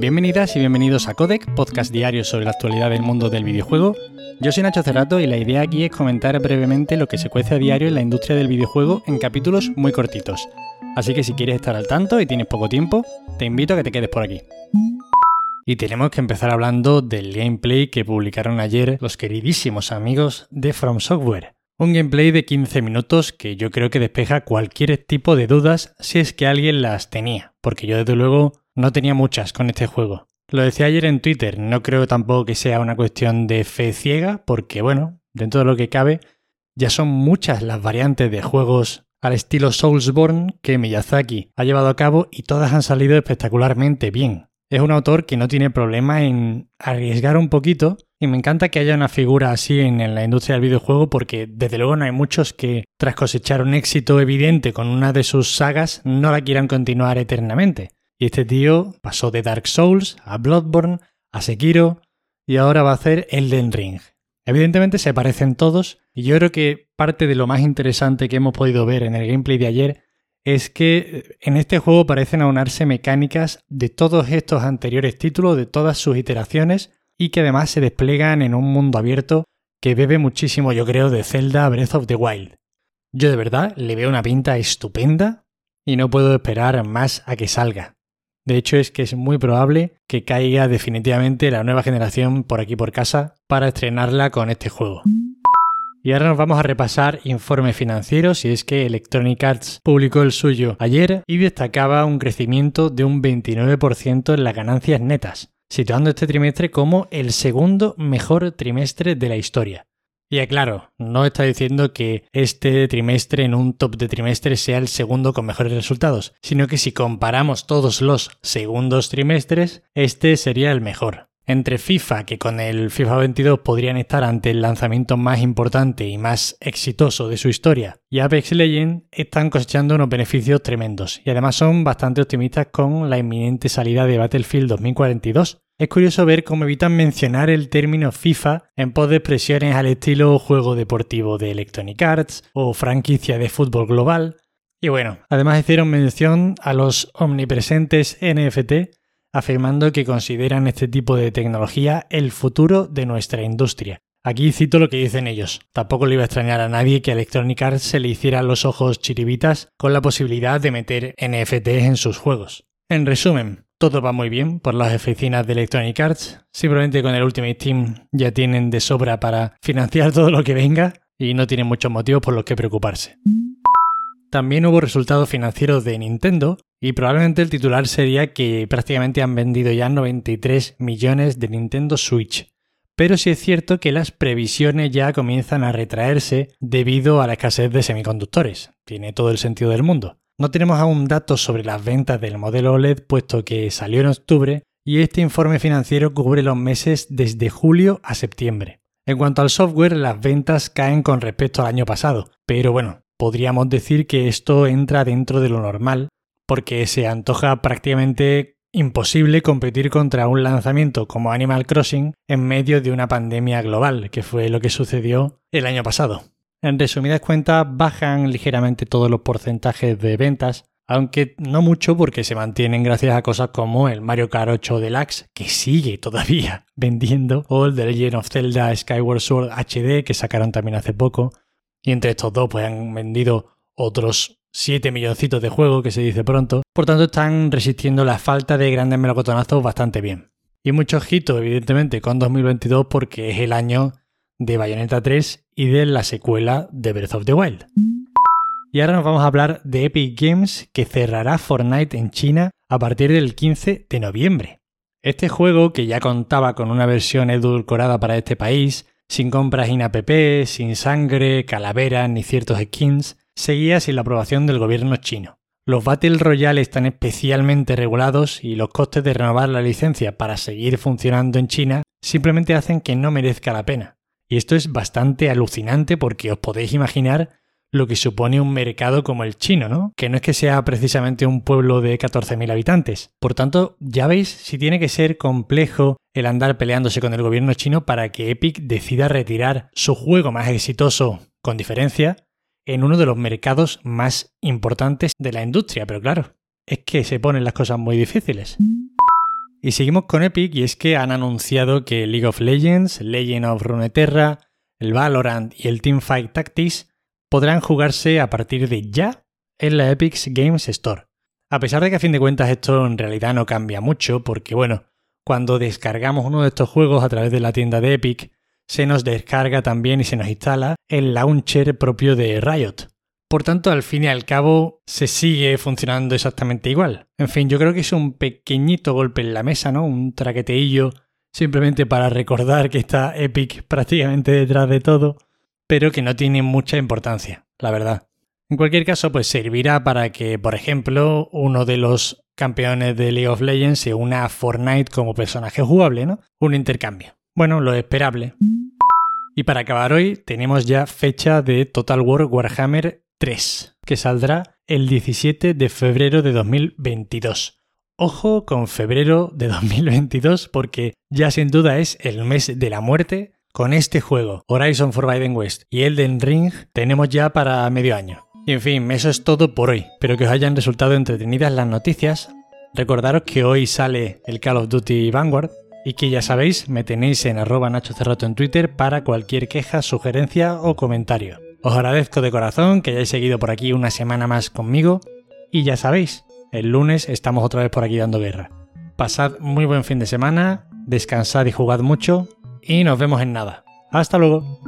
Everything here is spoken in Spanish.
Bienvenidas y bienvenidos a Codec, podcast diario sobre la actualidad del mundo del videojuego. Yo soy Nacho Cerrato y la idea aquí es comentar brevemente lo que se cuece a diario en la industria del videojuego en capítulos muy cortitos. Así que si quieres estar al tanto y tienes poco tiempo, te invito a que te quedes por aquí. Y tenemos que empezar hablando del gameplay que publicaron ayer los queridísimos amigos de From Software. Un gameplay de 15 minutos que yo creo que despeja cualquier tipo de dudas si es que alguien las tenía, porque yo desde luego no tenía muchas con este juego. Lo decía ayer en Twitter, no creo tampoco que sea una cuestión de fe ciega, porque bueno, dentro de lo que cabe, ya son muchas las variantes de juegos al estilo Soulsborne que Miyazaki ha llevado a cabo y todas han salido espectacularmente bien. Es un autor que no tiene problema en arriesgar un poquito y me encanta que haya una figura así en, la industria del videojuego porque desde luego no hay muchos que tras cosechar un éxito evidente con una de sus sagas no la quieran continuar eternamente. Y este tío pasó de Dark Souls a Bloodborne, a Sekiro y ahora va a hacer Elden Ring. Evidentemente se parecen todos y yo creo que parte de lo más interesante que hemos podido ver en el gameplay de ayer es que en este juego parecen aunarse mecánicas de todos estos anteriores títulos, de todas sus iteraciones y que además se despliegan en un mundo abierto que bebe muchísimo, yo creo, de Zelda Breath of the Wild. Yo de verdad le veo una pinta estupenda y no puedo esperar más a que salga. De hecho, es que es muy probable que caiga definitivamente la nueva generación por aquí por casa para estrenarla con este juego. Y ahora nos vamos a repasar informes financieros y es que Electronic Arts publicó el suyo ayer y destacaba un crecimiento de un 29% en las ganancias netas, situando este trimestre como el segundo mejor trimestre de la historia. Y aclaro, no está diciendo que este trimestre en un top de trimestres sea el segundo con mejores resultados, sino que si comparamos todos los segundos trimestres, este sería el mejor entre FIFA, que con el FIFA 22 podrían estar ante el lanzamiento más importante y más exitoso de su historia, y Apex Legends están cosechando unos beneficios tremendos, y además son bastante optimistas con la inminente salida de Battlefield 2042. Es curioso ver cómo evitan mencionar el término FIFA en pos de expresiones al estilo juego deportivo de Electronic Arts o franquicia de fútbol global. Y bueno, además hicieron mención a los omnipresentes NFT afirmando que consideran este tipo de tecnología el futuro de nuestra industria. Aquí cito lo que dicen ellos. Tampoco le iba a extrañar a nadie que a Electronic Arts se le hicieran los ojos chiribitas con la posibilidad de meter NFTs en sus juegos. En resumen, todo va muy bien por las oficinas de Electronic Arts. Simplemente con el Ultimate Team ya tienen de sobra para financiar todo lo que venga y no tienen muchos motivos por los que preocuparse. También hubo resultados financieros de Nintendo y probablemente el titular sería que prácticamente han vendido ya 93 millones de Nintendo Switch. Pero sí es cierto que las previsiones ya comienzan a retraerse debido a la escasez de semiconductores. Tiene todo el sentido del mundo. No tenemos aún datos sobre las ventas del modelo OLED puesto que salió en octubre y este informe financiero cubre los meses desde julio a septiembre. En cuanto al software, las ventas caen con respecto al año pasado, pero bueno, podríamos decir que esto entra dentro de lo normal, porque se antoja prácticamente imposible competir contra un lanzamiento como Animal Crossing en medio de una pandemia global, que fue lo que sucedió el año pasado. En resumidas cuentas, bajan ligeramente todos los porcentajes de ventas, aunque no mucho porque se mantienen gracias a cosas como el Mario Kart 8 Deluxe, que sigue todavía vendiendo, o el The Legend of Zelda Skyward Sword HD, que sacaron también hace poco, y entre estos dos, pues han vendido otros 7 milloncitos de juegos, que se dice pronto. Por tanto, están resistiendo la falta de grandes melocotonazos bastante bien. Y mucho ojito, evidentemente, con 2022 porque es el año de Bayonetta 3 y de la secuela de Breath of the Wild. Y ahora nos vamos a hablar de Epic Games que cerrará Fortnite en China a partir del 15 de noviembre. Este juego, que ya contaba con una versión edulcorada para este país, sin compras in-app, sin sangre, calaveras ni ciertos skins, seguía sin la aprobación del gobierno chino. Los Battle Royale están especialmente regulados y los costes de renovar la licencia para seguir funcionando en China simplemente hacen que no merezca la pena. Y esto es bastante alucinante porque os podéis imaginar lo que supone un mercado como el chino, ¿no? Que no es que sea precisamente un pueblo de 14.000 habitantes. Por tanto, ya veis si tiene que ser complejo el andar peleándose con el gobierno chino para que Epic decida retirar su juego más exitoso, con diferencia, en uno de los mercados más importantes de la industria. Pero claro, es que se ponen las cosas muy difíciles. Y seguimos con Epic y es que han anunciado que League of Legends, Legend of Runeterra, el Valorant y el Teamfight Tactics podrán jugarse a partir de ya en la Epic Games Store. A pesar de que a fin de cuentas esto en realidad no cambia mucho, porque bueno, cuando descargamos uno de estos juegos a través de la tienda de Epic, se nos descarga también y se nos instala el launcher propio de Riot. Por tanto, al fin y al cabo, se sigue funcionando exactamente igual. En fin, yo creo que es un pequeñito golpe en la mesa, ¿no? Un traqueteillo simplemente para recordar que está Epic prácticamente detrás de todo, pero que no tiene mucha importancia, la verdad. En cualquier caso, pues servirá para que, por ejemplo, uno de los campeones de League of Legends se una a Fortnite como personaje jugable, ¿no? Un intercambio. Bueno, lo esperable. Y para acabar hoy, tenemos ya fecha de Total War Warhammer 3, que saldrá el 17 de febrero de 2022. Ojo con febrero de 2022 porque ya sin duda es el mes de la muerte. Con este juego, Horizon Forbidden West y Elden Ring, tenemos ya para medio año. Y en fin, eso es todo por hoy. Espero que os hayan resultado entretenidas las noticias. Recordaros que hoy sale el Call of Duty Vanguard y que ya sabéis, me tenéis en arroba Nacho Cerrato en Twitter para cualquier queja, sugerencia o comentario. Os agradezco de corazón que hayáis seguido por aquí una semana más conmigo y ya sabéis, el lunes estamos otra vez por aquí dando guerra. Pasad muy buen fin de semana, descansad y jugad mucho y nos vemos en nada. Hasta luego.